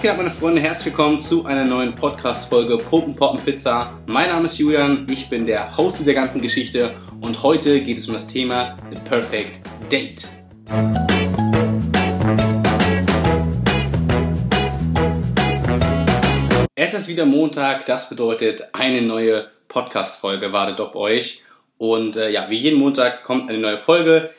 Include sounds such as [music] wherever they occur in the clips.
Geht ab, meine Freunde? Herzlich willkommen zu einer neuen Podcast-Folge Pumpen Poppen Pizza. Mein Name ist Julian, ich bin der Host dieser ganzen Geschichte und heute geht es um das Thema The Perfect Date. Es ist wieder Montag, das bedeutet eine neue Podcast-Folge wartet auf euch. Und äh, ja, wie jeden Montag kommt eine neue Folge.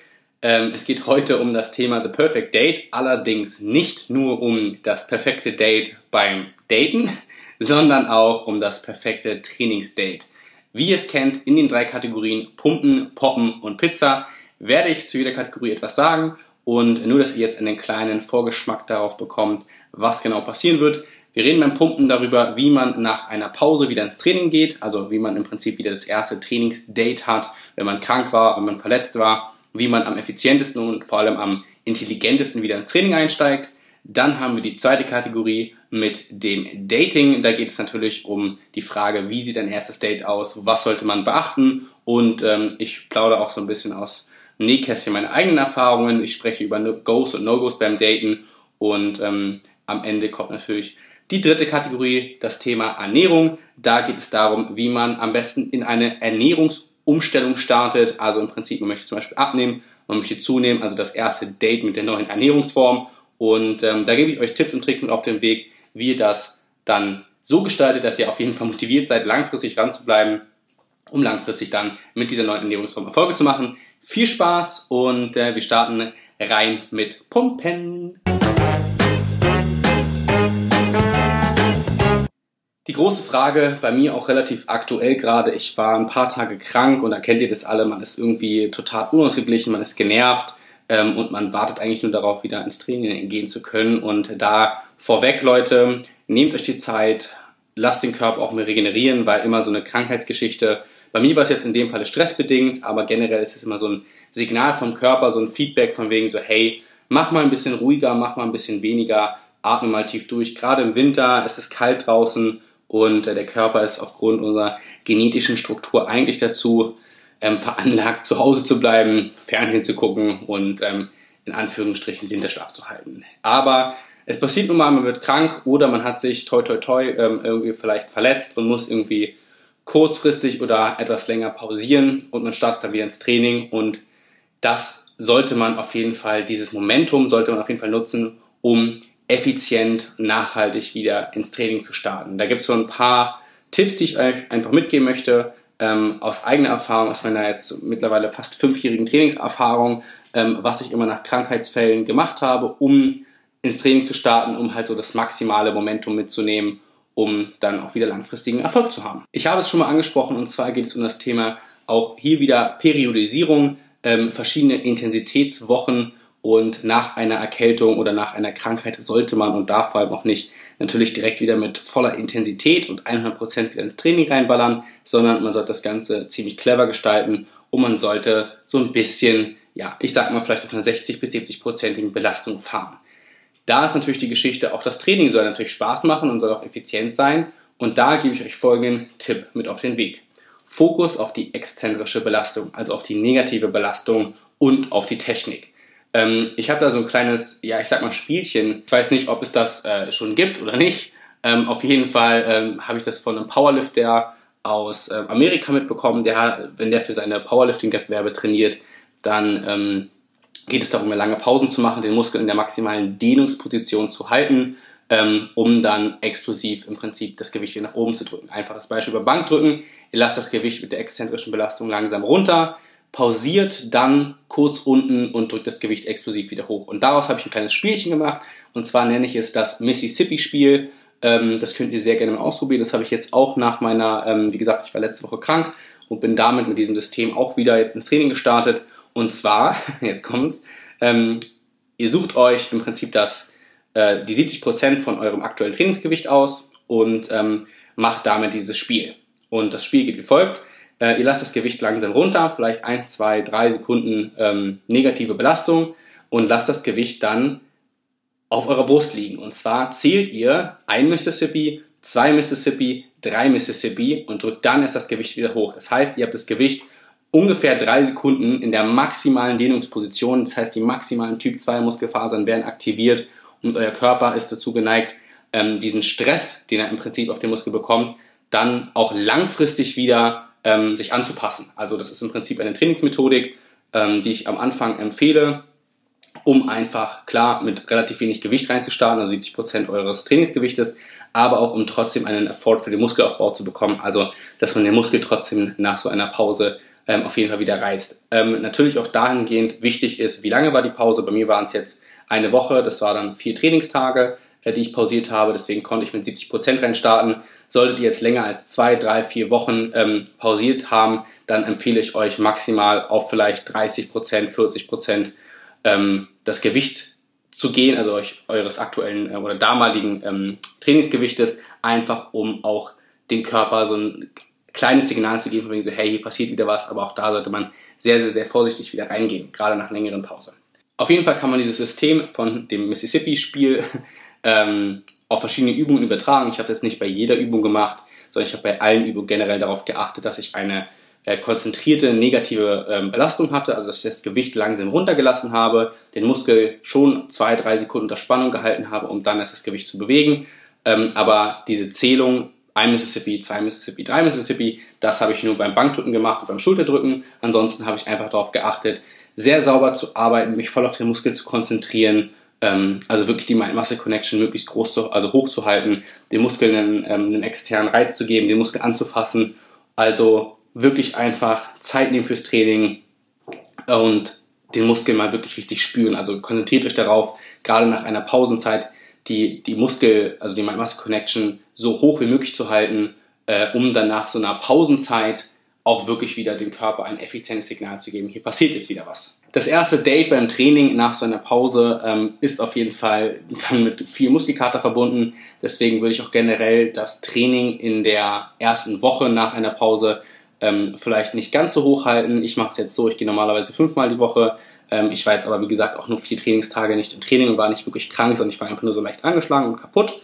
Ähm, es geht heute um das Thema The Perfect Date, allerdings nicht nur um das perfekte Date beim Daten, [laughs] sondern auch um das perfekte Trainingsdate. Wie ihr es kennt, in den drei Kategorien Pumpen, Poppen und Pizza werde ich zu jeder Kategorie etwas sagen und nur, dass ihr jetzt einen kleinen Vorgeschmack darauf bekommt, was genau passieren wird. Wir reden beim Pumpen darüber, wie man nach einer Pause wieder ins Training geht, also wie man im Prinzip wieder das erste Trainingsdate hat, wenn man krank war, wenn man verletzt war wie man am effizientesten und vor allem am intelligentesten wieder ins Training einsteigt. Dann haben wir die zweite Kategorie mit dem Dating. Da geht es natürlich um die Frage, wie sieht ein erstes Date aus, was sollte man beachten. Und ähm, ich plaudere auch so ein bisschen aus Nähkästchen meine eigenen Erfahrungen. Ich spreche über Goes und No-Gos beim Daten. Und ähm, am Ende kommt natürlich die dritte Kategorie, das Thema Ernährung. Da geht es darum, wie man am besten in eine Ernährungs- Umstellung startet. Also im Prinzip, man möchte zum Beispiel abnehmen, man möchte zunehmen, also das erste Date mit der neuen Ernährungsform. Und ähm, da gebe ich euch Tipps und Tricks mit auf den Weg, wie ihr das dann so gestaltet, dass ihr auf jeden Fall motiviert seid, langfristig dran zu bleiben, um langfristig dann mit dieser neuen Ernährungsform Erfolge zu machen. Viel Spaß und äh, wir starten rein mit Pumpen. Die große Frage bei mir auch relativ aktuell gerade. Ich war ein paar Tage krank und da kennt ihr das alle. Man ist irgendwie total unausgeglichen, man ist genervt ähm, und man wartet eigentlich nur darauf, wieder ins Training gehen zu können. Und da vorweg, Leute, nehmt euch die Zeit, lasst den Körper auch mal regenerieren, weil immer so eine Krankheitsgeschichte. Bei mir war es jetzt in dem Fall stressbedingt, aber generell ist es immer so ein Signal vom Körper, so ein Feedback von wegen so, hey, mach mal ein bisschen ruhiger, mach mal ein bisschen weniger, atme mal tief durch. Gerade im Winter, es ist kalt draußen und äh, der Körper ist aufgrund unserer genetischen Struktur eigentlich dazu ähm, veranlagt, [laughs] zu Hause zu bleiben, Fernsehen zu gucken und ähm, in Anführungsstrichen Winterschlaf zu halten. Aber es passiert nun mal, man wird krank oder man hat sich toi toi toi ähm, irgendwie vielleicht verletzt und muss irgendwie kurzfristig oder etwas länger pausieren und man startet dann wieder ins Training und das sollte man auf jeden Fall, dieses Momentum sollte man auf jeden Fall nutzen, um effizient, nachhaltig wieder ins Training zu starten. Da gibt es so ein paar Tipps, die ich euch einfach mitgeben möchte, ähm, aus eigener Erfahrung, aus meiner jetzt mittlerweile fast fünfjährigen Trainingserfahrung, ähm, was ich immer nach Krankheitsfällen gemacht habe, um ins Training zu starten, um halt so das maximale Momentum mitzunehmen, um dann auch wieder langfristigen Erfolg zu haben. Ich habe es schon mal angesprochen und zwar geht es um das Thema auch hier wieder Periodisierung, ähm, verschiedene Intensitätswochen und nach einer Erkältung oder nach einer Krankheit sollte man und darf vor allem auch nicht natürlich direkt wieder mit voller Intensität und 100% wieder ins Training reinballern, sondern man sollte das Ganze ziemlich clever gestalten und man sollte so ein bisschen, ja, ich sag mal vielleicht auf einer 60 bis 70%igen Belastung fahren. Da ist natürlich die Geschichte, auch das Training soll natürlich Spaß machen und soll auch effizient sein und da gebe ich euch folgenden Tipp mit auf den Weg. Fokus auf die exzentrische Belastung, also auf die negative Belastung und auf die Technik. Ähm, ich habe da so ein kleines, ja, ich sag mal Spielchen. Ich weiß nicht, ob es das äh, schon gibt oder nicht. Ähm, auf jeden Fall ähm, habe ich das von einem Powerlifter aus äh, Amerika mitbekommen. Der, wenn der für seine Powerlifting-Wettbewerbe trainiert, dann ähm, geht es darum, lange Pausen zu machen, den Muskel in der maximalen Dehnungsposition zu halten, ähm, um dann explosiv im Prinzip das Gewicht wieder nach oben zu drücken. Einfaches Beispiel über Bankdrücken. Ihr lasst das Gewicht mit der exzentrischen Belastung langsam runter pausiert dann kurz unten und drückt das Gewicht explosiv wieder hoch. Und daraus habe ich ein kleines Spielchen gemacht. Und zwar nenne ich es das Mississippi-Spiel. Ähm, das könnt ihr sehr gerne mal ausprobieren. Das habe ich jetzt auch nach meiner, ähm, wie gesagt, ich war letzte Woche krank und bin damit mit diesem System auch wieder jetzt ins Training gestartet. Und zwar, [laughs] jetzt kommt's, ähm, ihr sucht euch im Prinzip das, äh, die 70% von eurem aktuellen Trainingsgewicht aus und ähm, macht damit dieses Spiel. Und das Spiel geht wie folgt. Äh, ihr lasst das Gewicht langsam runter, vielleicht ein, zwei, drei Sekunden ähm, negative Belastung und lasst das Gewicht dann auf eurer Brust liegen. Und zwar zählt ihr ein Mississippi, zwei Mississippi, drei Mississippi und drückt dann erst das Gewicht wieder hoch. Das heißt, ihr habt das Gewicht ungefähr drei Sekunden in der maximalen Dehnungsposition. Das heißt, die maximalen Typ 2 Muskelfasern werden aktiviert und euer Körper ist dazu geneigt, ähm, diesen Stress, den er im Prinzip auf den Muskel bekommt, dann auch langfristig wieder ähm, sich anzupassen. Also das ist im Prinzip eine Trainingsmethodik, ähm, die ich am Anfang empfehle, um einfach klar mit relativ wenig Gewicht reinzustarten, also 70 Prozent eures Trainingsgewichtes, aber auch um trotzdem einen Erfolg für den Muskelaufbau zu bekommen, also dass man den Muskel trotzdem nach so einer Pause ähm, auf jeden Fall wieder reizt. Ähm, natürlich auch dahingehend wichtig ist, wie lange war die Pause? Bei mir waren es jetzt eine Woche, das war dann vier Trainingstage, äh, die ich pausiert habe, deswegen konnte ich mit 70 Prozent reinstarten. Solltet ihr jetzt länger als zwei, drei, vier Wochen ähm, pausiert haben, dann empfehle ich euch maximal auf vielleicht 30%, Prozent, 40 Prozent ähm, das Gewicht zu gehen, also euch eures aktuellen äh, oder damaligen ähm, Trainingsgewichtes, einfach um auch dem Körper so ein kleines Signal zu geben, von wegen so, hey, hier passiert wieder was, aber auch da sollte man sehr, sehr, sehr vorsichtig wieder reingehen, gerade nach längeren Pausen. Auf jeden Fall kann man dieses System von dem Mississippi-Spiel [laughs] ähm, auf verschiedene Übungen übertragen. Ich habe jetzt nicht bei jeder Übung gemacht, sondern ich habe bei allen Übungen generell darauf geachtet, dass ich eine äh, konzentrierte negative ähm, Belastung hatte, also dass ich das Gewicht langsam runtergelassen habe, den Muskel schon zwei, drei Sekunden unter Spannung gehalten habe, um dann erst das Gewicht zu bewegen. Ähm, aber diese Zählung ein Mississippi, zwei Mississippi, drei Mississippi. Das habe ich nur beim Bankdrücken gemacht und beim Schulterdrücken. Ansonsten habe ich einfach darauf geachtet, sehr sauber zu arbeiten, mich voll auf den Muskel zu konzentrieren, also wirklich die Mind-Muscle-Connection möglichst groß zu, also hoch zu halten, dem Muskel einen, ähm, einen externen Reiz zu geben, den Muskel anzufassen. Also wirklich einfach Zeit nehmen fürs Training und den Muskel mal wirklich richtig spüren. Also konzentriert euch darauf, gerade nach einer Pausenzeit die, die Muskel, also die Mind-Muscle-Connection so hoch wie möglich zu halten, äh, um dann nach so einer Pausenzeit auch wirklich wieder dem Körper ein effizientes Signal zu geben. Hier passiert jetzt wieder was. Das erste Date beim Training nach so einer Pause ähm, ist auf jeden Fall dann mit viel Muskelkater verbunden. Deswegen würde ich auch generell das Training in der ersten Woche nach einer Pause ähm, vielleicht nicht ganz so hoch halten. Ich mache es jetzt so, ich gehe normalerweise fünfmal die Woche. Ähm, ich war jetzt aber, wie gesagt, auch nur vier Trainingstage nicht im Training und war nicht wirklich krank, sondern ich war einfach nur so leicht angeschlagen und kaputt.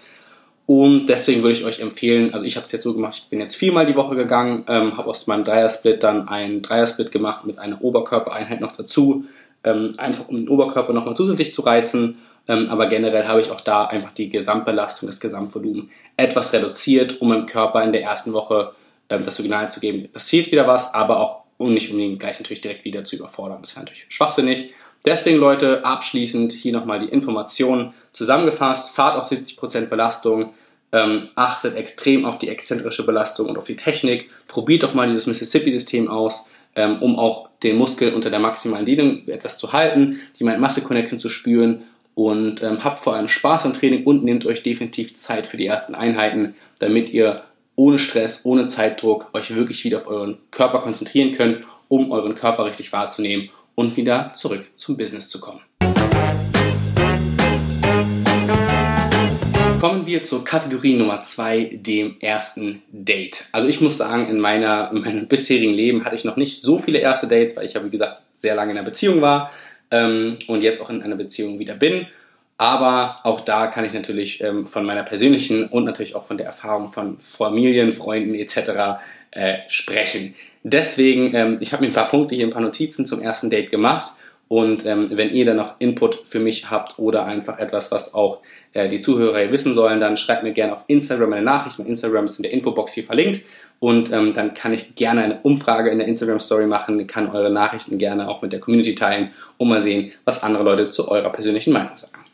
Und deswegen würde ich euch empfehlen, also ich habe es jetzt so gemacht, ich bin jetzt viermal die Woche gegangen, ähm, habe aus meinem Dreiersplit dann einen Dreiersplit gemacht mit einer Oberkörpereinheit noch dazu, ähm, einfach um den Oberkörper nochmal zusätzlich zu reizen. Ähm, aber generell habe ich auch da einfach die Gesamtbelastung, das Gesamtvolumen etwas reduziert, um meinem Körper in der ersten Woche ähm, das Signal zu geben, passiert wieder was, aber auch um nicht unbedingt gleich natürlich direkt wieder zu überfordern. Das wäre natürlich schwachsinnig. Deswegen, Leute, abschließend hier nochmal die Informationen zusammengefasst. Fahrt auf 70% Belastung, ähm, achtet extrem auf die exzentrische Belastung und auf die Technik. Probiert doch mal dieses Mississippi-System aus, ähm, um auch den Muskel unter der maximalen Dehnung etwas zu halten, die Mind-Muscle-Connection zu spüren und ähm, habt vor allem Spaß am Training und nehmt euch definitiv Zeit für die ersten Einheiten, damit ihr ohne Stress, ohne Zeitdruck euch wirklich wieder auf euren Körper konzentrieren könnt, um euren Körper richtig wahrzunehmen und wieder zurück zum Business zu kommen. Kommen wir zur Kategorie Nummer zwei, dem ersten Date. Also ich muss sagen, in, meiner, in meinem bisherigen Leben hatte ich noch nicht so viele erste Dates, weil ich ja wie gesagt sehr lange in einer Beziehung war ähm, und jetzt auch in einer Beziehung wieder bin. Aber auch da kann ich natürlich ähm, von meiner persönlichen und natürlich auch von der Erfahrung von Familien, Freunden etc. Äh, sprechen. Deswegen, ähm, ich habe mir ein paar Punkte hier, ein paar Notizen zum ersten Date gemacht. Und ähm, wenn ihr dann noch Input für mich habt oder einfach etwas, was auch äh, die Zuhörer wissen sollen, dann schreibt mir gerne auf Instagram eine Nachricht. Mein Instagram ist in der Infobox hier verlinkt. Und ähm, dann kann ich gerne eine Umfrage in der Instagram Story machen, kann eure Nachrichten gerne auch mit der Community teilen und mal sehen, was andere Leute zu eurer persönlichen Meinung sagen.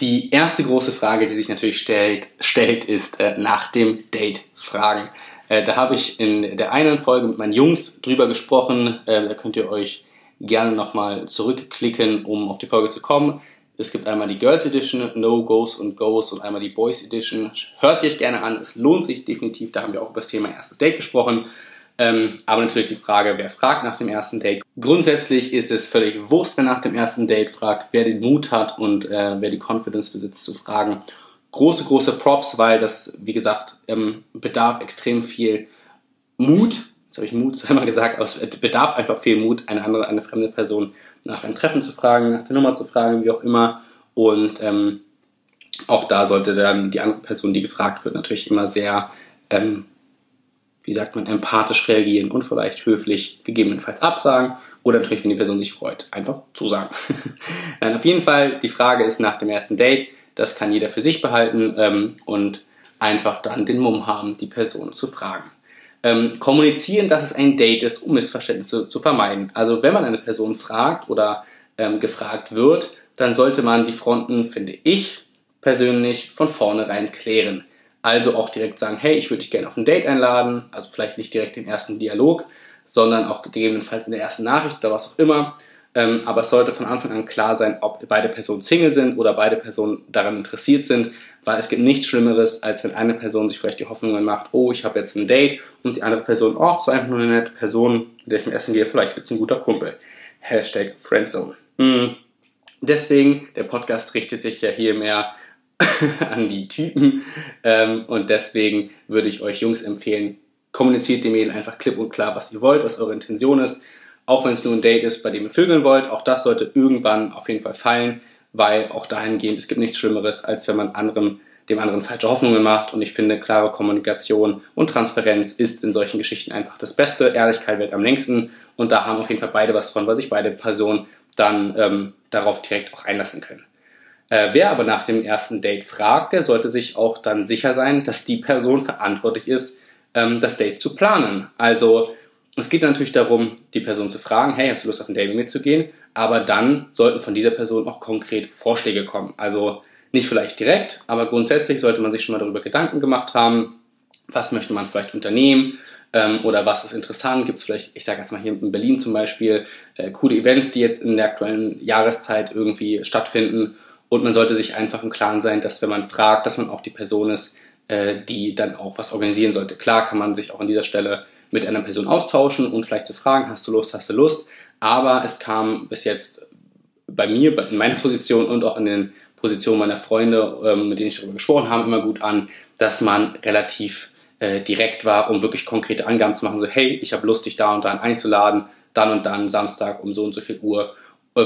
Die erste große Frage, die sich natürlich stellt, stellt ist äh, nach dem Date fragen. Äh, da habe ich in der einen Folge mit meinen Jungs drüber gesprochen. Äh, da könnt ihr euch gerne nochmal zurückklicken, um auf die Folge zu kommen. Es gibt einmal die Girls Edition, No Goes und Goes und einmal die Boys Edition. Hört sich gerne an, es lohnt sich definitiv. Da haben wir auch über das Thema erstes Date gesprochen. Ähm, aber natürlich die Frage, wer fragt nach dem ersten Date. Grundsätzlich ist es völlig wurscht, wer nach dem ersten Date fragt, wer den Mut hat und äh, wer die Confidence besitzt zu fragen große, große Props, weil das, wie gesagt, ähm, bedarf extrem viel Mut. Jetzt habe ich Mut [laughs] zweimal gesagt, aber es bedarf einfach viel Mut, eine andere, eine fremde Person nach einem Treffen zu fragen, nach der Nummer zu fragen, wie auch immer. Und ähm, auch da sollte dann die andere Person, die gefragt wird, natürlich immer sehr, ähm, wie sagt man, empathisch reagieren und vielleicht höflich gegebenenfalls absagen oder natürlich, wenn die Person sich freut, einfach zusagen. [laughs] Dann auf jeden Fall, die Frage ist nach dem ersten Date, Das kann jeder für sich behalten ähm, und einfach dann den Mumm haben, die Person zu fragen. Ähm, kommunizieren, dass es ein Date ist, um Missverständnisse zu vermeiden. Also wenn man eine Person fragt oder ähm, gefragt wird, dann sollte man die Fronten, finde ich persönlich, von vornherein klären. Also auch direkt sagen, hey, ich würde dich gerne auf ein Date einladen, also vielleicht nicht direkt den ersten Dialog, sondern auch gegebenenfalls in der ersten Nachricht oder was auch immer. Ähm, aber es sollte von Anfang an klar sein, ob beide Personen Single sind oder beide Personen daran interessiert sind, weil es gibt nichts Schlimmeres, als wenn eine Person sich vielleicht die Hoffnungen macht, oh, ich habe jetzt ein Date und die andere Person, oh, es war einfach nur eine nette Person, mit der ich mir essen gehe, vielleicht wird es ein guter Kumpel. Hashtag Friendzone. Mhm. Deswegen, der Podcast richtet sich ja hier mehr [laughs] an die Typen ähm, und deswegen würde ich euch Jungs empfehlen, kommuniziert dem Mädel einfach klipp und klar, was ihr wollt, was eure Intention ist auch wenn es nur ein Date ist, bei dem ihr vögeln wollt, auch das sollte irgendwann auf jeden Fall fallen, weil auch dahingehend, es gibt nichts Schlimmeres, als wenn man anderem, dem anderen falsche Hoffnungen macht. Und ich finde, klare Kommunikation und Transparenz ist in solchen Geschichten einfach das Beste. Ehrlichkeit wird am längsten. Und da haben auf jeden Fall beide was von, weil sich beide Personen dann ähm, darauf direkt auch einlassen können. Äh, wer aber nach dem ersten Date fragt, der sollte sich auch dann sicher sein, dass die Person verantwortlich ist, ähm, das Date zu planen. Also es geht natürlich darum, die Person zu fragen, hey, hast du Lust auf ein Date mitzugehen? Aber dann sollten von dieser Person auch konkret Vorschläge kommen. Also nicht vielleicht direkt, aber grundsätzlich sollte man sich schon mal darüber Gedanken gemacht haben, was möchte man vielleicht unternehmen ähm, oder was ist interessant. Gibt es vielleicht, ich sage jetzt mal hier in Berlin zum Beispiel, äh, coole Events, die jetzt in der aktuellen Jahreszeit irgendwie stattfinden. Und man sollte sich einfach im Klaren sein, dass wenn man fragt, dass man auch die Person ist, äh, die dann auch was organisieren sollte. Klar kann man sich auch an dieser Stelle mit einer Person austauschen und vielleicht zu fragen, hast du Lust, hast du Lust. Aber es kam bis jetzt bei mir, in meiner Position und auch in den Positionen meiner Freunde, ähm, mit denen ich darüber gesprochen habe, immer gut an, dass man relativ äh, direkt war, um wirklich konkrete Angaben zu machen. So, hey, ich habe Lust, dich da und dann einzuladen, dann und dann Samstag um so und so viel Uhr.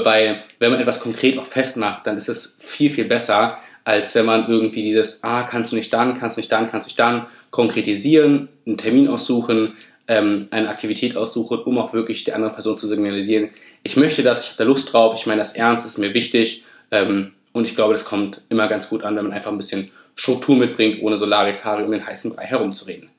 Weil, wenn man etwas konkret auch festmacht, dann ist es viel, viel besser, als wenn man irgendwie dieses, ah, kannst du nicht dann, kannst du nicht dann, kannst du nicht dann, konkretisieren, einen Termin aussuchen, ähm, eine Aktivität aussuche, um auch wirklich der anderen Person zu signalisieren, ich möchte das, ich habe da Lust drauf, ich meine das ernst, ist mir wichtig ähm, und ich glaube, das kommt immer ganz gut an, wenn man einfach ein bisschen Struktur mitbringt, ohne so Larifari um den heißen Brei herumzureden.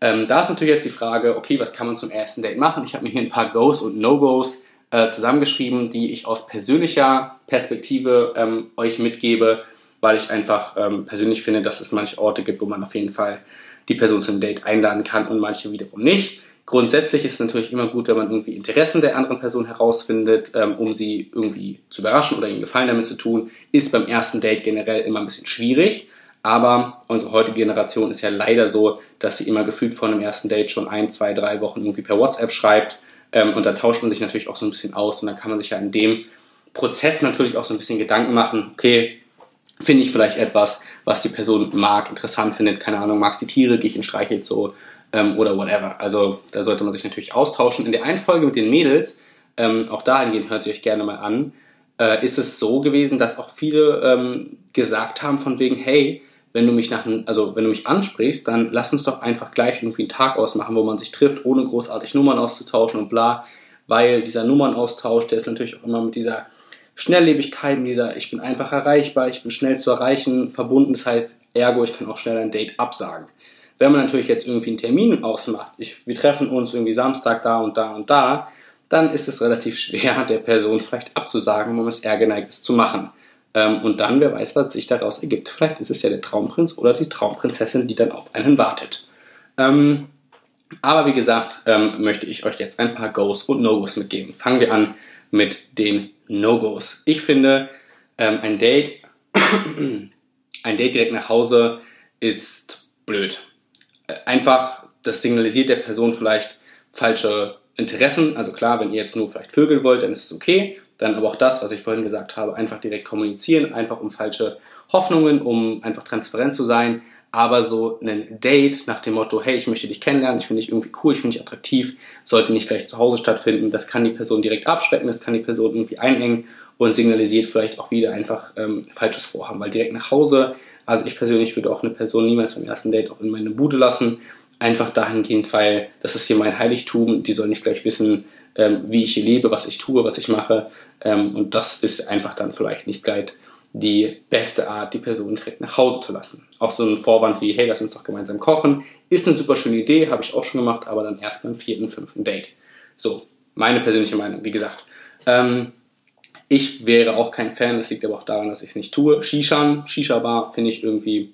Ähm, da ist natürlich jetzt die Frage, okay, was kann man zum ersten Date machen? Ich habe mir hier ein paar Goes und No-Gos äh, zusammengeschrieben, die ich aus persönlicher Perspektive ähm, euch mitgebe, weil ich einfach ähm, persönlich finde, dass es manche Orte gibt, wo man auf jeden Fall die Person zum Date einladen kann und manche wiederum nicht. Grundsätzlich ist es natürlich immer gut, wenn man irgendwie Interessen der anderen Person herausfindet, ähm, um sie irgendwie zu überraschen oder ihnen Gefallen damit zu tun. Ist beim ersten Date generell immer ein bisschen schwierig. Aber unsere heutige Generation ist ja leider so, dass sie immer gefühlt vor einem ersten Date schon ein, zwei, drei Wochen irgendwie per WhatsApp schreibt. Ähm, und da tauscht man sich natürlich auch so ein bisschen aus. Und dann kann man sich ja in dem Prozess natürlich auch so ein bisschen Gedanken machen, okay, finde ich vielleicht etwas, was die Person mag, interessant findet, keine Ahnung, mag sie Tiere, gehe ich in Streichelt so ähm, oder whatever. Also da sollte man sich natürlich austauschen. In der einen Folge mit den Mädels, ähm, auch dahingehend hört ihr euch gerne mal an, äh, ist es so gewesen, dass auch viele ähm, gesagt haben von wegen, hey, wenn du mich nach, also wenn du mich ansprichst, dann lass uns doch einfach gleich irgendwie einen Tag ausmachen, wo man sich trifft, ohne großartig Nummern auszutauschen und bla, weil dieser Nummernaustausch, der ist natürlich auch immer mit dieser Schnelllebigkeit, mit dieser ich bin einfach erreichbar, ich bin schnell zu erreichen verbunden. Das heißt, ergo, ich kann auch schnell ein Date absagen. Wenn man natürlich jetzt irgendwie einen Termin ausmacht, ich, wir treffen uns irgendwie Samstag da und da und da, dann ist es relativ schwer, [laughs] der Person vielleicht abzusagen, wenn man es eher geneigt ist zu machen. Ähm, und dann, wer weiß, was sich daraus ergibt. Vielleicht ist es ja der Traumprinz oder die Traumprinzessin, die dann auf einen wartet. Ähm, aber wie gesagt, ähm, möchte ich euch jetzt ein paar Goes und No-Gos mitgeben. Fangen wir an mit den No-Gos. Ich finde, ähm, ein Date, [coughs] ein Date direkt nach Hause ist blöd. Äh, einfach, das signalisiert der Person vielleicht falsche Interessen. Also klar, wenn ihr jetzt nur vielleicht vögeln wollt, dann ist es okay. Dann aber auch das, was ich vorhin gesagt habe, einfach direkt kommunizieren, einfach um falsche Hoffnungen, um einfach transparent zu sein. Aber so ein Date nach dem Motto, hey, ich möchte dich kennenlernen, ich finde dich irgendwie cool, ich finde dich attraktiv, sollte nicht gleich zu Hause stattfinden. Das kann die Person direkt abschrecken, das kann die Person irgendwie einengen und signalisiert vielleicht auch wieder einfach ähm, falsches Vorhaben, weil direkt nach Hause, also ich persönlich würde auch eine Person niemals beim ersten Date auch in meine Bude lassen, einfach dahingehend, weil das ist hier mein Heiligtum, die soll nicht gleich wissen, ähm, wie ich lebe, was ich tue, was ich mache ähm, und das ist einfach dann vielleicht nicht gleich die beste Art, die Person direkt nach Hause zu lassen. Auch so ein Vorwand wie, hey, lass uns doch gemeinsam kochen, ist eine super schöne Idee, habe ich auch schon gemacht, aber dann erst beim vierten, fünften Date. So, meine persönliche Meinung, wie gesagt. Ähm, ich wäre auch kein Fan, das liegt aber auch daran, dass ich es nicht tue. Shishan, Shisha-Bar finde ich irgendwie,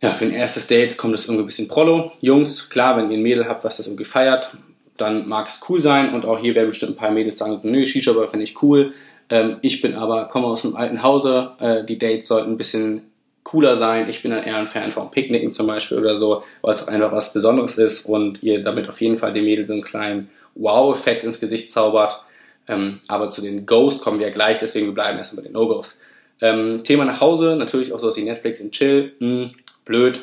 ja, für ein erstes Date kommt es irgendwie ein bisschen prollo. Jungs, klar, wenn ihr ein Mädel habt, was das irgendwie feiert, dann mag es cool sein und auch hier werden bestimmt ein paar Mädels sagen, nö, Shisha-Bar finde ich cool. Ähm, ich bin aber, komme aus einem alten Hause, äh, die Dates sollten ein bisschen cooler sein. Ich bin dann eher ein Fan von Picknicken zum Beispiel oder so, weil es einfach was Besonderes ist und ihr damit auf jeden Fall den Mädels so einen kleinen Wow-Effekt ins Gesicht zaubert. Ähm, aber zu den Goes kommen wir gleich, deswegen wir bleiben erstmal bei den No-Gos. Ähm, Thema nach Hause, natürlich auch sowas wie Netflix und Chill, hm, blöd.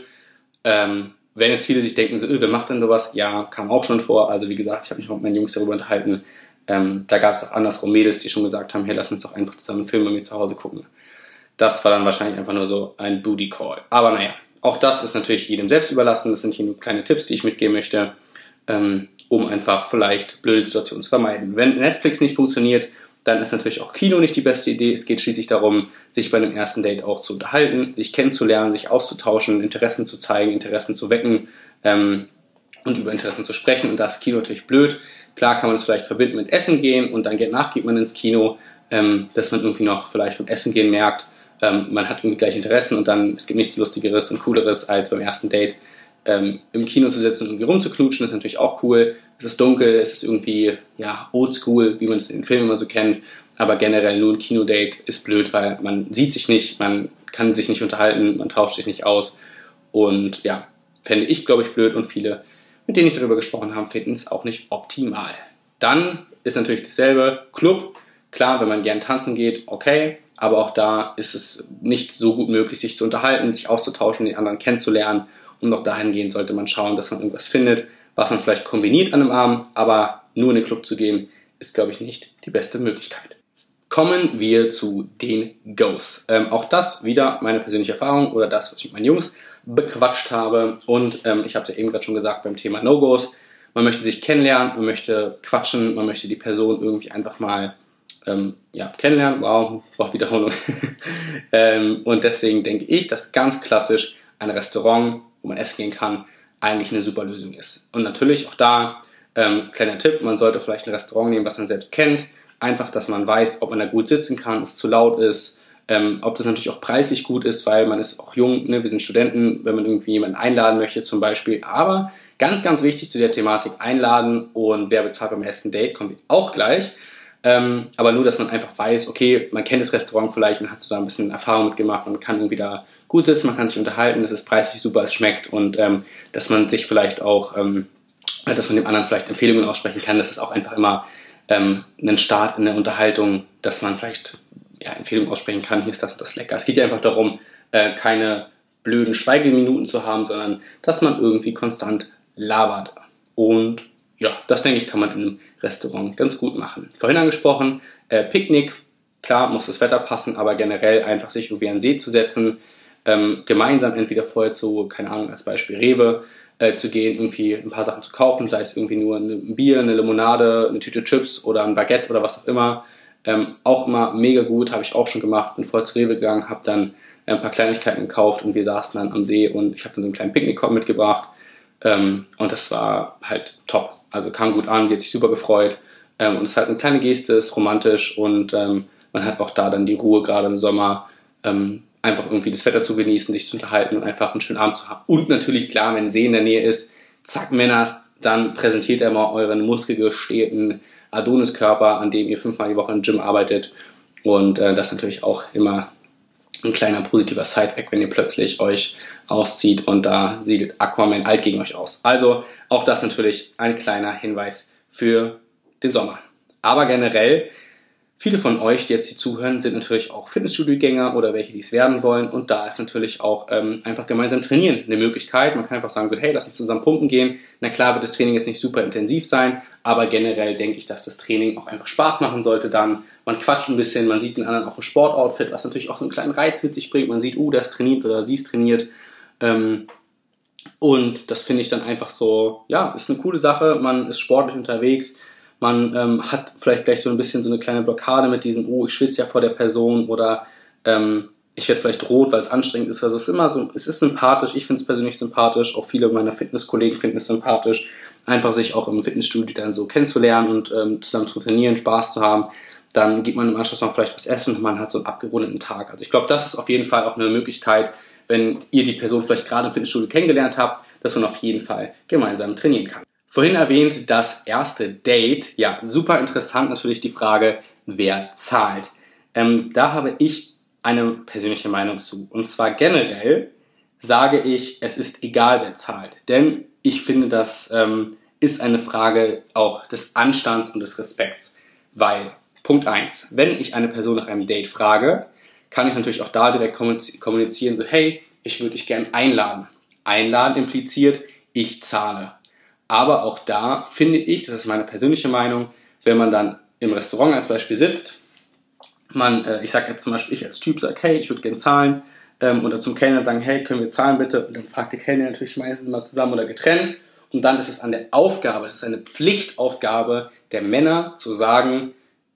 Ähm, wenn jetzt viele sich denken, so, öh, wer macht denn sowas? Ja, kam auch schon vor. Also wie gesagt, ich habe mich auch mit meinen Jungs darüber unterhalten. Ähm, da gab es auch andersrum Mädels, die schon gesagt haben, hey, lass uns doch einfach zusammen einen Film bei mir zu Hause gucken. Das war dann wahrscheinlich einfach nur so ein Booty Call. Aber naja, auch das ist natürlich jedem selbst überlassen. Das sind hier nur kleine Tipps, die ich mitgeben möchte, ähm, um einfach vielleicht blöde Situationen zu vermeiden. Wenn Netflix nicht funktioniert, dann ist natürlich auch Kino nicht die beste Idee. Es geht schließlich darum, sich bei einem ersten Date auch zu unterhalten, sich kennenzulernen, sich auszutauschen, Interessen zu zeigen, Interessen zu wecken ähm, und über Interessen zu sprechen. Und da ist Kino natürlich blöd. Klar kann man es vielleicht verbinden mit Essen gehen und dann danach geht man ins Kino, ähm, dass man irgendwie noch vielleicht beim Essen gehen merkt, ähm, man hat irgendwie gleich Interessen und dann es gibt nichts Lustigeres und Cooleres als beim ersten Date ähm, im Kino zu sitzen und irgendwie rumzuknutschen, ist natürlich auch cool. Es ist dunkel, es ist irgendwie ja oldschool, wie man es in den Filmen immer so kennt. Aber generell nur ein Kinodate ist blöd, weil man sieht sich nicht, man kann sich nicht unterhalten, man tauscht sich nicht aus. Und ja, fände ich, glaube ich, blöd und viele, mit denen ich darüber gesprochen habe, finden es auch nicht optimal. Dann ist natürlich dasselbe. Club, klar, wenn man gern tanzen geht, okay. Aber auch da ist es nicht so gut möglich, sich zu unterhalten, sich auszutauschen, den anderen kennenzulernen und auch dahingehend sollte man schauen, dass man irgendwas findet, was man vielleicht kombiniert an einem Abend, aber nur in den Club zu gehen, ist, glaube ich, nicht die beste Möglichkeit. Kommen wir zu den Goes. Ähm, auch das wieder meine persönliche Erfahrung oder das, was ich mit meinen Jungs bequatscht habe. Und ähm, ich habe es ja eben gerade schon gesagt beim Thema No-Gos. Man möchte sich kennenlernen, man möchte quatschen, man möchte die Person irgendwie einfach mal ähm, ja, kennenlernen. Wow, braucht Wiederholung. [laughs] ähm, und deswegen denke ich, dass ganz klassisch ein Restaurant wo man essen gehen kann, eigentlich eine super Lösung ist. Und natürlich auch da, ähm, kleiner Tipp, man sollte vielleicht ein Restaurant nehmen, was man selbst kennt. Einfach, dass man weiß, ob man da gut sitzen kann, es zu laut ist, ähm, ob das natürlich auch preislich gut ist, weil man ist auch jung, ne? wir sind Studenten, wenn man irgendwie jemanden einladen möchte zum Beispiel. Aber ganz, ganz wichtig zu der Thematik einladen und wer bezahlt beim ersten Date, kommt auch gleich. Ähm, aber nur, dass man einfach weiß, okay, man kennt das Restaurant vielleicht und hat so da ein bisschen Erfahrung mitgemacht und kann irgendwie da gut sitzen, man kann sich unterhalten, es ist preislich super, es schmeckt und ähm, dass man sich vielleicht auch, ähm, dass man dem anderen vielleicht Empfehlungen aussprechen kann, das ist auch einfach immer ähm, ein Start in der Unterhaltung, dass man vielleicht ja, Empfehlungen aussprechen kann, hier ist das und das lecker. Es geht ja einfach darum, äh, keine blöden Schweigeminuten zu haben, sondern dass man irgendwie konstant labert. Und ja, das denke ich, kann man in einem Restaurant ganz gut machen. Vorhin angesprochen, äh, Picknick, klar muss das Wetter passen, aber generell einfach sich irgendwie an den See zu setzen, ähm, gemeinsam entweder vorher zu, keine Ahnung, als Beispiel Rewe, äh, zu gehen, irgendwie ein paar Sachen zu kaufen, sei es irgendwie nur ein Bier, eine Limonade, eine Tüte Chips oder ein Baguette oder was auch immer. Ähm, auch immer mega gut, habe ich auch schon gemacht, bin vorher zu Rewe gegangen, habe dann ein paar Kleinigkeiten gekauft und wir saßen dann am See und ich habe dann so einen kleinen Picknickkorb mitgebracht ähm, und das war halt top. Also kam gut an, sie hat sich super gefreut. Ähm, und es ist halt eine kleine Geste, ist romantisch und ähm, man hat auch da dann die Ruhe, gerade im Sommer, ähm, einfach irgendwie das Wetter zu genießen, sich zu unterhalten und einfach einen schönen Abend zu haben. Und natürlich, klar, wenn See in der Nähe ist, zack, Männers, dann präsentiert er mal euren muskelgestählten Adoniskörper, an dem ihr fünfmal die Woche im Gym arbeitet. Und äh, das ist natürlich auch immer ein kleiner positiver Sideback, wenn ihr plötzlich euch auszieht und da siedelt Aquaman alt gegen euch aus. Also auch das natürlich ein kleiner Hinweis für den Sommer. Aber generell, viele von euch, die jetzt hier zuhören, sind natürlich auch Fitnessstudio-Gänger oder welche, die es werden wollen. Und da ist natürlich auch ähm, einfach gemeinsam trainieren eine Möglichkeit. Man kann einfach sagen so, hey, lass uns zusammen pumpen gehen. Na klar wird das Training jetzt nicht super intensiv sein, aber generell denke ich, dass das Training auch einfach Spaß machen sollte dann. Man quatscht ein bisschen, man sieht den anderen auch im Sportoutfit, was natürlich auch so einen kleinen Reiz mit sich bringt. Man sieht, uh, das trainiert oder sie ist trainiert. Ähm, und das finde ich dann einfach so, ja, ist eine coole Sache. Man ist sportlich unterwegs. Man ähm, hat vielleicht gleich so ein bisschen so eine kleine Blockade mit diesem, oh, ich schwitze ja vor der Person oder Ähm, ich werde vielleicht rot, weil es anstrengend ist. Also es ist immer so, es ist sympathisch. Ich finde es persönlich sympathisch. Auch viele meiner Fitnesskollegen finden es sympathisch, einfach sich auch im Fitnessstudio dann so kennenzulernen und ähm, zusammen zu trainieren, Spaß zu haben. Dann geht man im Anschluss noch vielleicht was essen und man hat so einen abgerundeten Tag. Also ich glaube, das ist auf jeden Fall auch eine Möglichkeit, wenn ihr die Person vielleicht gerade im Fitnessstudio kennengelernt habt, dass man auf jeden Fall gemeinsam trainieren kann. Vorhin erwähnt, das erste Date. Ja, super interessant natürlich die Frage, wer zahlt. Ähm, da habe ich eine persönliche Meinung zu. Und zwar generell sage ich, es ist egal, wer zahlt. Denn ich finde, das ähm, ist eine Frage auch des Anstands und des Respekts. Weil, Punkt eins: wenn ich eine Person nach einem Date frage, kann ich natürlich auch da direkt kommunizieren, so, hey, ich würde dich gern einladen. Einladen impliziert, ich zahle. Aber auch da finde ich, das ist meine persönliche Meinung, wenn man dann im Restaurant als Beispiel sitzt man, äh, ich sage jetzt zum Beispiel, ich als Typ sage, hey, ich würde gerne zahlen, ähm, oder zum Kellner sagen, hey, können wir zahlen bitte? Und dann fragt der Kellner natürlich meistens mal zusammen oder getrennt. Und dann ist es an der Aufgabe, es ist eine Pflichtaufgabe der Männer zu sagen,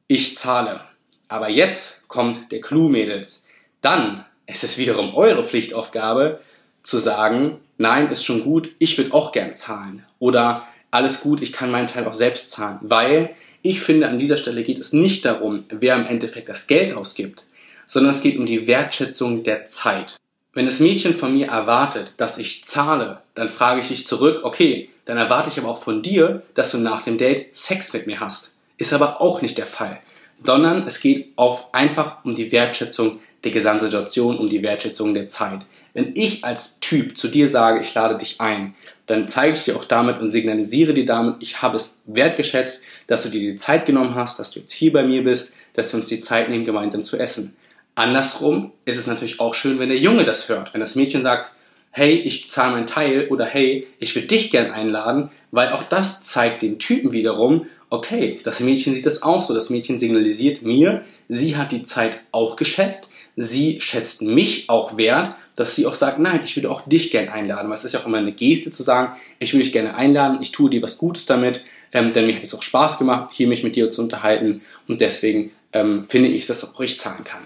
ich zahle. Aber jetzt kommt der Clou, Mädels. Dann ist es wiederum eure Pflichtaufgabe zu sagen, nein, ist schon gut, ich würde auch gern zahlen. Oder alles gut, ich kann meinen Teil auch selbst zahlen. Weil ich finde, an dieser Stelle geht es nicht darum, wer im Endeffekt das Geld ausgibt, sondern es geht um die Wertschätzung der Zeit. Wenn das Mädchen von mir erwartet, dass ich zahle, dann frage ich dich zurück, okay, dann erwarte ich aber auch von dir, dass du nach dem Date Sex mit mir hast. Ist aber auch nicht der Fall, sondern es geht auf einfach um die Wertschätzung der Gesamtsituation, um die Wertschätzung der Zeit. Wenn ich als Typ zu dir sage, ich lade dich ein, dann zeige ich dir auch damit und signalisiere dir damit, ich habe es wertgeschätzt, dass du dir die Zeit genommen hast, dass du jetzt hier bei mir bist, dass wir uns die Zeit nehmen, gemeinsam zu essen. Andersrum ist es natürlich auch schön, wenn der Junge das hört, wenn das Mädchen sagt, hey, ich zahle meinen Teil oder hey, ich würde dich gern einladen, weil auch das zeigt dem Typen wiederum, okay, das Mädchen sieht das auch so, das Mädchen signalisiert mir, sie hat die Zeit auch geschätzt, sie schätzt mich auch wert, dass sie auch sagt, nein, ich würde auch dich gern einladen, weil es ist ja auch immer eine Geste zu sagen, ich würde dich gerne einladen, ich tue dir was Gutes damit, ähm, denn mir hat es auch Spaß gemacht, hier mich mit dir zu unterhalten und deswegen ähm, finde ich, dass auch ich zahlen kann.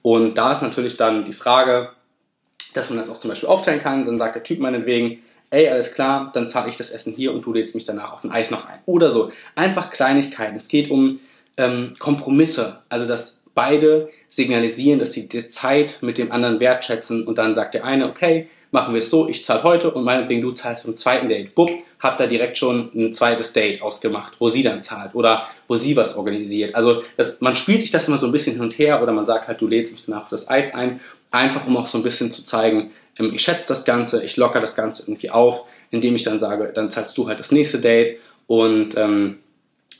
Und da ist natürlich dann die Frage, dass man das auch zum Beispiel aufteilen kann, dann sagt der Typ meinetwegen, ey, alles klar, dann zahle ich das Essen hier und du lädst mich danach auf ein Eis noch ein. Oder so. Einfach Kleinigkeiten. Es geht um ähm, Kompromisse. Also, dass beide signalisieren, dass sie die Zeit mit dem anderen wertschätzen und dann sagt der eine, okay, machen wir es so, ich zahle heute und meinetwegen du zahlst beim zweiten Date. Bupp, habt da direkt schon ein zweites Date ausgemacht, wo sie dann zahlt oder wo sie was organisiert. Also das, man spielt sich das immer so ein bisschen hin und her oder man sagt halt, du lädst mich danach auf das Eis ein, einfach um auch so ein bisschen zu zeigen, ähm, ich schätze das Ganze, ich locker das Ganze irgendwie auf, indem ich dann sage, dann zahlst du halt das nächste Date und ähm,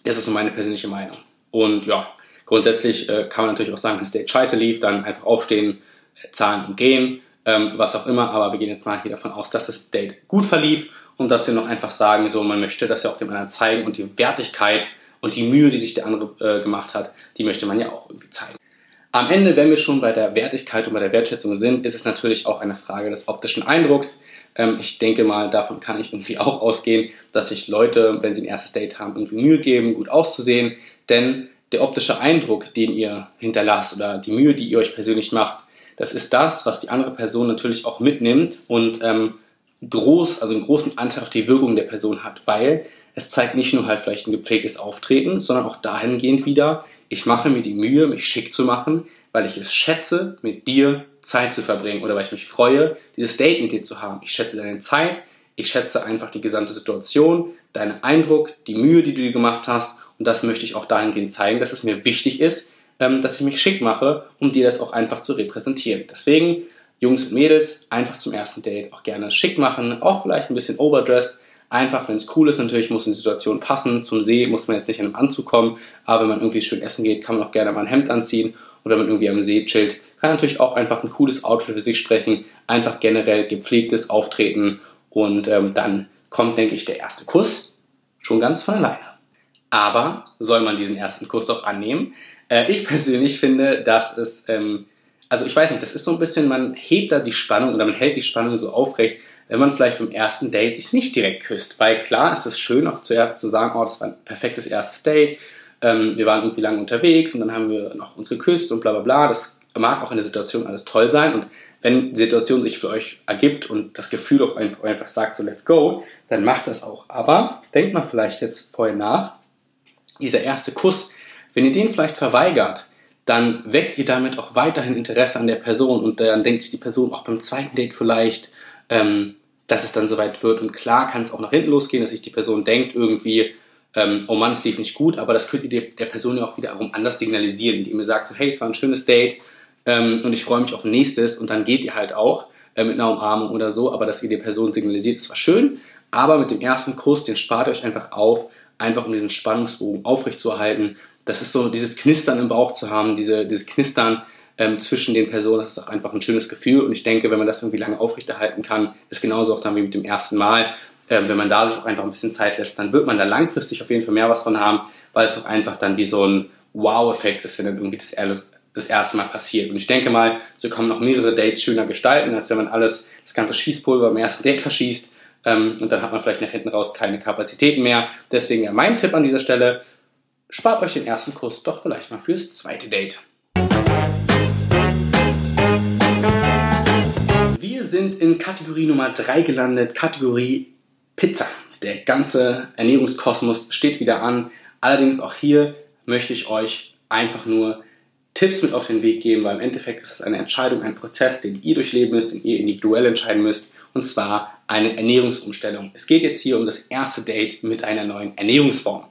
das ist so meine persönliche Meinung. Und ja, grundsätzlich äh, kann man natürlich auch sagen, wenn das Date scheiße lief, dann einfach aufstehen, äh, zahlen und gehen ähm, was auch immer, aber wir gehen jetzt mal hier davon aus, dass das Date gut verlief und dass wir noch einfach sagen, so man möchte das ja auch dem anderen zeigen und die Wertigkeit und die Mühe, die sich der andere äh, gemacht hat, die möchte man ja auch irgendwie zeigen. Am Ende, wenn wir schon bei der Wertigkeit und bei der Wertschätzung sind, ist es natürlich auch eine Frage des optischen Eindrucks. Ähm, ich denke mal, davon kann ich irgendwie auch ausgehen, dass sich Leute, wenn sie ein erstes Date haben, irgendwie Mühe geben, gut auszusehen. Denn der optische Eindruck, den ihr hinterlasst oder die Mühe, die ihr euch persönlich macht, das ist das, was die andere Person natürlich auch mitnimmt und ähm, groß, also einen großen Anteil auf die Wirkung der Person hat, weil es zeigt nicht nur halt vielleicht ein gepflegtes Auftreten, sondern auch dahingehend wieder, ich mache mir die Mühe, mich schick zu machen, weil ich es schätze, mit dir Zeit zu verbringen oder weil ich mich freue, dieses Date mit dir zu haben. Ich schätze deine Zeit, ich schätze einfach die gesamte Situation, deinen Eindruck, die Mühe, die du dir gemacht hast und das möchte ich auch dahingehend zeigen, dass es mir wichtig ist, ähm, dass ich mich schick mache, um dir das auch einfach zu repräsentieren. Deswegen, Jungs und Mädels, einfach zum ersten Date auch gerne schick machen, auch vielleicht ein bisschen overdressed. Einfach, wenn es cool ist, natürlich muss die Situation passen. Zum See muss man jetzt nicht in einem Anzug kommen, aber wenn man irgendwie schön essen geht, kann man auch gerne mal ein Hemd anziehen. Oder wenn man irgendwie am See chillt, kann natürlich auch einfach ein cooles Outfit für sich sprechen. Einfach generell gepflegtes Auftreten und ähm, dann kommt, denke ich, der erste Kuss schon ganz von alleine. Aber soll man diesen ersten Kuss auch annehmen? Äh, ich [laughs] persönlich finde, dass es, ähm, also ich weiß nicht, das ist so ein bisschen, man hebt da die Spannung oder man hält die Spannung so aufrecht, wenn man vielleicht beim ersten Date sich nicht direkt küsst. Weil klar ist es schön, auch zu, zu sagen, oh, das war ein perfektes erstes Date. Ähm, wir waren irgendwie lange unterwegs und dann haben wir noch uns geküsst und bla bla bla. Das mag auch in der Situation alles toll sein und wenn die Situation sich für euch ergibt und das Gefühl auch einfach sagt, so let's go, dann macht das auch. Aber denkt mal vielleicht jetzt vorher nach, dieser erste Kuss, wenn ihr den vielleicht verweigert, dann weckt ihr damit auch weiterhin Interesse an der Person und dann denkt sich die Person auch beim zweiten Date vielleicht, ähm, dass es dann soweit wird. Und klar kann es auch nach hinten losgehen, dass sich die Person denkt irgendwie, ähm, oh Mann, es lief nicht gut, aber das könnt ihr der Person ja auch wiederum anders signalisieren, indem ihr sagt so, hey, es war ein schönes Date ähm, und ich freue mich auf ein nächstes und dann geht ihr halt auch äh, mit einer Umarmung oder so, aber dass ihr der Person signalisiert, es war schön, aber mit dem ersten Kuss, den spart ihr euch einfach auf, einfach um diesen Spannungsbogen aufrechtzuerhalten. Das ist so dieses Knistern im Bauch zu haben, diese, dieses Knistern ähm, zwischen den Personen, das ist auch einfach ein schönes Gefühl und ich denke, wenn man das irgendwie lange aufrechterhalten kann, ist genauso auch dann wie mit dem ersten Mal, ähm, wenn man da sich auch einfach ein bisschen Zeit lässt, dann wird man da langfristig auf jeden Fall mehr was von haben, weil es auch einfach dann wie so ein Wow-Effekt ist, wenn dann irgendwie das, alles, das erste Mal passiert. Und ich denke mal, so kann man noch mehrere Dates schöner gestalten, als wenn man alles, das ganze Schießpulver am ersten Date verschießt ähm, und dann hat man vielleicht nach hinten raus keine Kapazitäten mehr. Deswegen mein Tipp an dieser Stelle, spart euch den ersten Kuss doch vielleicht mal fürs zweite Date. Wir sind in Kategorie Nummer 3 gelandet, Kategorie Pizza. Der ganze Ernährungskosmos steht wieder an. Allerdings auch hier möchte ich euch einfach nur Tipps mit auf den Weg geben, weil im Endeffekt ist es eine Entscheidung, ein Prozess, den ihr durchleben müsst, den ihr individuell entscheiden müsst, und zwar eine Ernährungsumstellung. Es geht jetzt hier um das erste Date mit einer neuen Ernährungsform.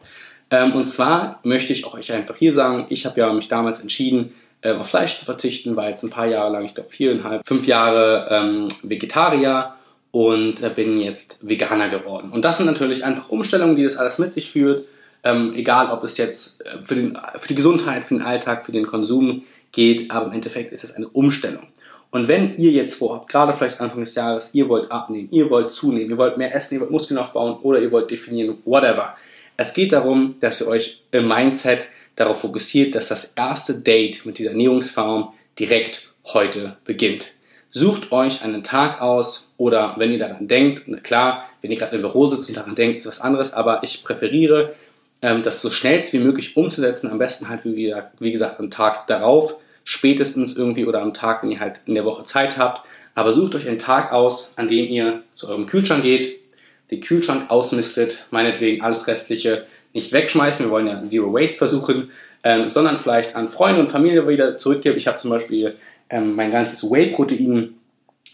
Ähm, und zwar möchte ich auch euch einfach hier sagen, ich habe ja mich damals entschieden, äh, auf Fleisch zu verzichten, war jetzt ein paar Jahre lang, ich glaube viereinhalb, fünf Jahre ähm, Vegetarier und äh, bin jetzt Veganer geworden. Und das sind natürlich einfach Umstellungen, die das alles mit sich führt. Ähm, egal, ob es jetzt äh, für, den, für die Gesundheit, für den Alltag, für den Konsum geht, aber im Endeffekt ist es eine Umstellung. Und wenn ihr jetzt vorhabt, gerade vielleicht Anfang des Jahres, ihr wollt abnehmen, ihr wollt zunehmen, ihr wollt mehr essen, ihr wollt Muskeln aufbauen oder ihr wollt definieren, whatever. Es geht darum, dass ihr euch im Mindset darauf fokussiert, dass das erste Date mit dieser Ernährungsform direkt heute beginnt. Sucht euch einen Tag aus oder wenn ihr daran denkt, klar, wenn ihr gerade im Büro sitzt und daran denkt, ist was anderes, aber ich präferiere, ähm, das so schnellst wie möglich umzusetzen, am besten halt wie, gesagt am Tag darauf, spätestens irgendwie oder am Tag, wenn ihr halt in der Woche Zeit habt. Aber sucht euch einen Tag aus, an dem ihr zu eurem Kühlschrank geht, den Kühlschrank ausmistet, meinetwegen alles Restliche nicht wegschmeißen, wir wollen ja Zero Waste versuchen, ähm, sondern vielleicht an Freunde und Familie wieder zurückgeben. Ich habe zum Beispiel ähm, mein ganzes Whey-Protein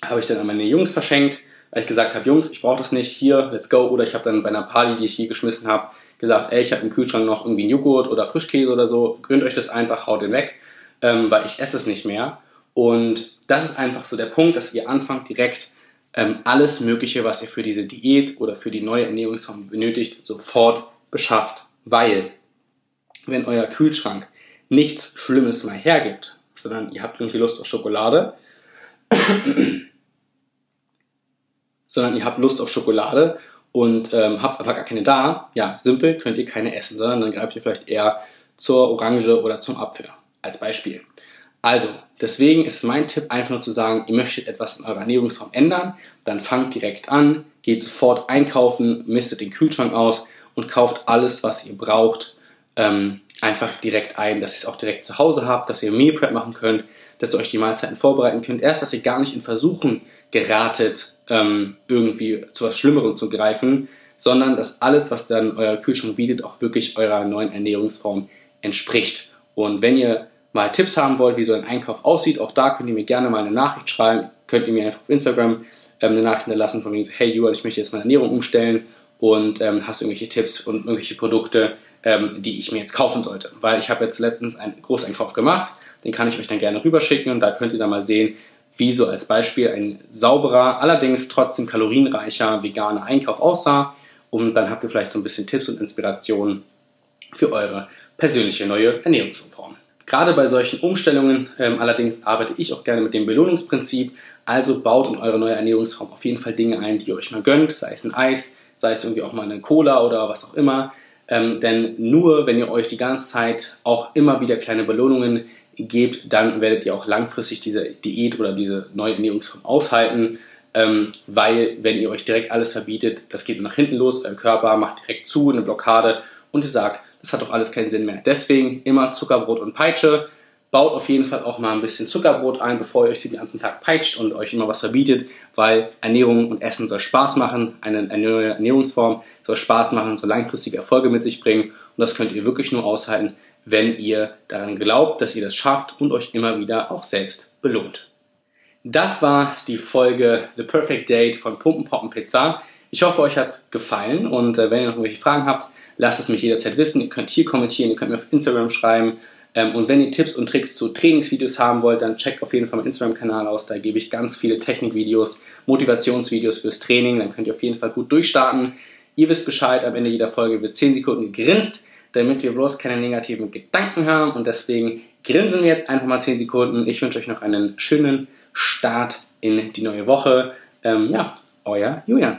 habe ich dann an meine Jungs verschenkt, weil ich gesagt habe, Jungs, ich brauche das nicht, hier, let's go. Oder ich habe dann bei einer Party, die ich hier geschmissen habe, gesagt, ey, ich habe im Kühlschrank noch irgendwie einen Joghurt oder Frischkäse oder so, gönnt euch das einfach, haut den weg, ähm, weil ich esse es nicht mehr. Und das ist einfach so der Punkt, dass ihr anfangt direkt ähm, alles Mögliche, was ihr für diese Diät oder für die neue Ernährungsform benötigt, sofort beschafft. Weil, wenn euer Kühlschrank nichts Schlimmes mal hergibt, sondern ihr habt irgendwie Lust auf Schokolade, [clears throat] sondern ihr habt Lust auf Schokolade und ähm, habt aber gar keine da, ja, simpel könnt ihr keine essen, sondern dann greift ihr vielleicht eher zur Orange oder zum Apfel als Beispiel. Also, deswegen ist mein Tipp einfach nur zu sagen, ihr möchtet etwas in eurer Ernährungsform ändern, dann fangt direkt an, geht sofort einkaufen, mistet den Kühlschrank aus und kauft alles, was ihr braucht, ähm, einfach direkt ein, dass ihr es auch direkt zu Hause habt, dass ihr Meal Prep machen könnt, dass ihr euch die Mahlzeiten vorbereiten könnt. Erst, dass ihr gar nicht in Versuchen geratet, ähm, irgendwie zu was Schlimmerem zu greifen, sondern dass alles, was dann euer Kühlschrank bietet, auch wirklich eurer neuen Ernährungsform entspricht. Und wenn ihr mal Tipps haben wollt, wie so ein Einkauf aussieht, auch da könnt ihr mir gerne mal eine Nachricht schreiben. Könnt ihr mir einfach auf Instagram ähm, eine Nachricht hinterlassen von wegen so, hey Juan, ich möchte jetzt meine Ernährung umstellen und ähm, hast irgendwelche Tipps und irgendwelche Produkte, ähm, die ich mir jetzt kaufen sollte. Weil ich habe jetzt letztens einen Großeinkauf gemacht, den kann ich euch dann gerne rüberschicken und da könnt ihr dann mal sehen, wie so als Beispiel ein sauberer, allerdings trotzdem kalorienreicher veganer Einkauf aussah. Und dann habt ihr vielleicht so ein bisschen Tipps und Inspirationen für eure persönliche neue Ernährungsform. Gerade bei solchen Umstellungen ähm, allerdings arbeite ich auch gerne mit dem Belohnungsprinzip. Also baut in eure neue Ernährungsform auf jeden Fall Dinge ein, die ihr euch mal gönnt, sei es ein Eis, sei es irgendwie auch mal eine Cola oder was auch immer. Ähm, denn nur wenn ihr euch die ganze Zeit auch immer wieder kleine Belohnungen gebt, dann werdet ihr auch langfristig diese Diät oder diese neue Ernährungsform aushalten. Ähm, weil wenn ihr euch direkt alles verbietet, das geht nach hinten los, euer Körper macht direkt zu, eine Blockade und sagt, das hat doch alles keinen Sinn mehr. Deswegen immer Zuckerbrot und Peitsche. baut auf jeden Fall auch mal ein bisschen Zuckerbrot ein, bevor ihr euch den ganzen Tag peitscht und euch immer was verbietet, weil Ernährung und Essen soll Spaß machen, eine neue Ernährungsform soll Spaß machen, soll langfristige Erfolge mit sich bringen und das könnt ihr wirklich nur aushalten, wenn ihr daran glaubt, dass ihr das schafft und euch immer wieder auch selbst belohnt. Das war die Folge The Perfect Date von Pumpen Poppen Pizza. Ich hoffe, euch hat's gefallen und äh, wenn ihr noch irgendwelche Fragen habt, lasst es mich jederzeit wissen. Ihr könnt hier kommentieren, ihr könnt mir auf Instagram schreiben. Ähm, und wenn ihr Tipps und Tricks zu Trainingsvideos haben wollt, dann checkt auf jeden Fall meinen Instagram-Kanal aus. Da gebe ich ganz viele Technikvideos, Motivationsvideos fürs Training. Dann könnt ihr auf jeden Fall gut durchstarten. Ihr wisst Bescheid, am Ende jeder Folge wird 10 Sekunden gegrinst, damit wir bloß keine negativen Gedanken haben. Und deswegen grinsen wir jetzt einfach mal 10 Sekunden. Ich wünsche euch noch einen schönen Start in die neue Woche. Ähm, ja, euer Julian.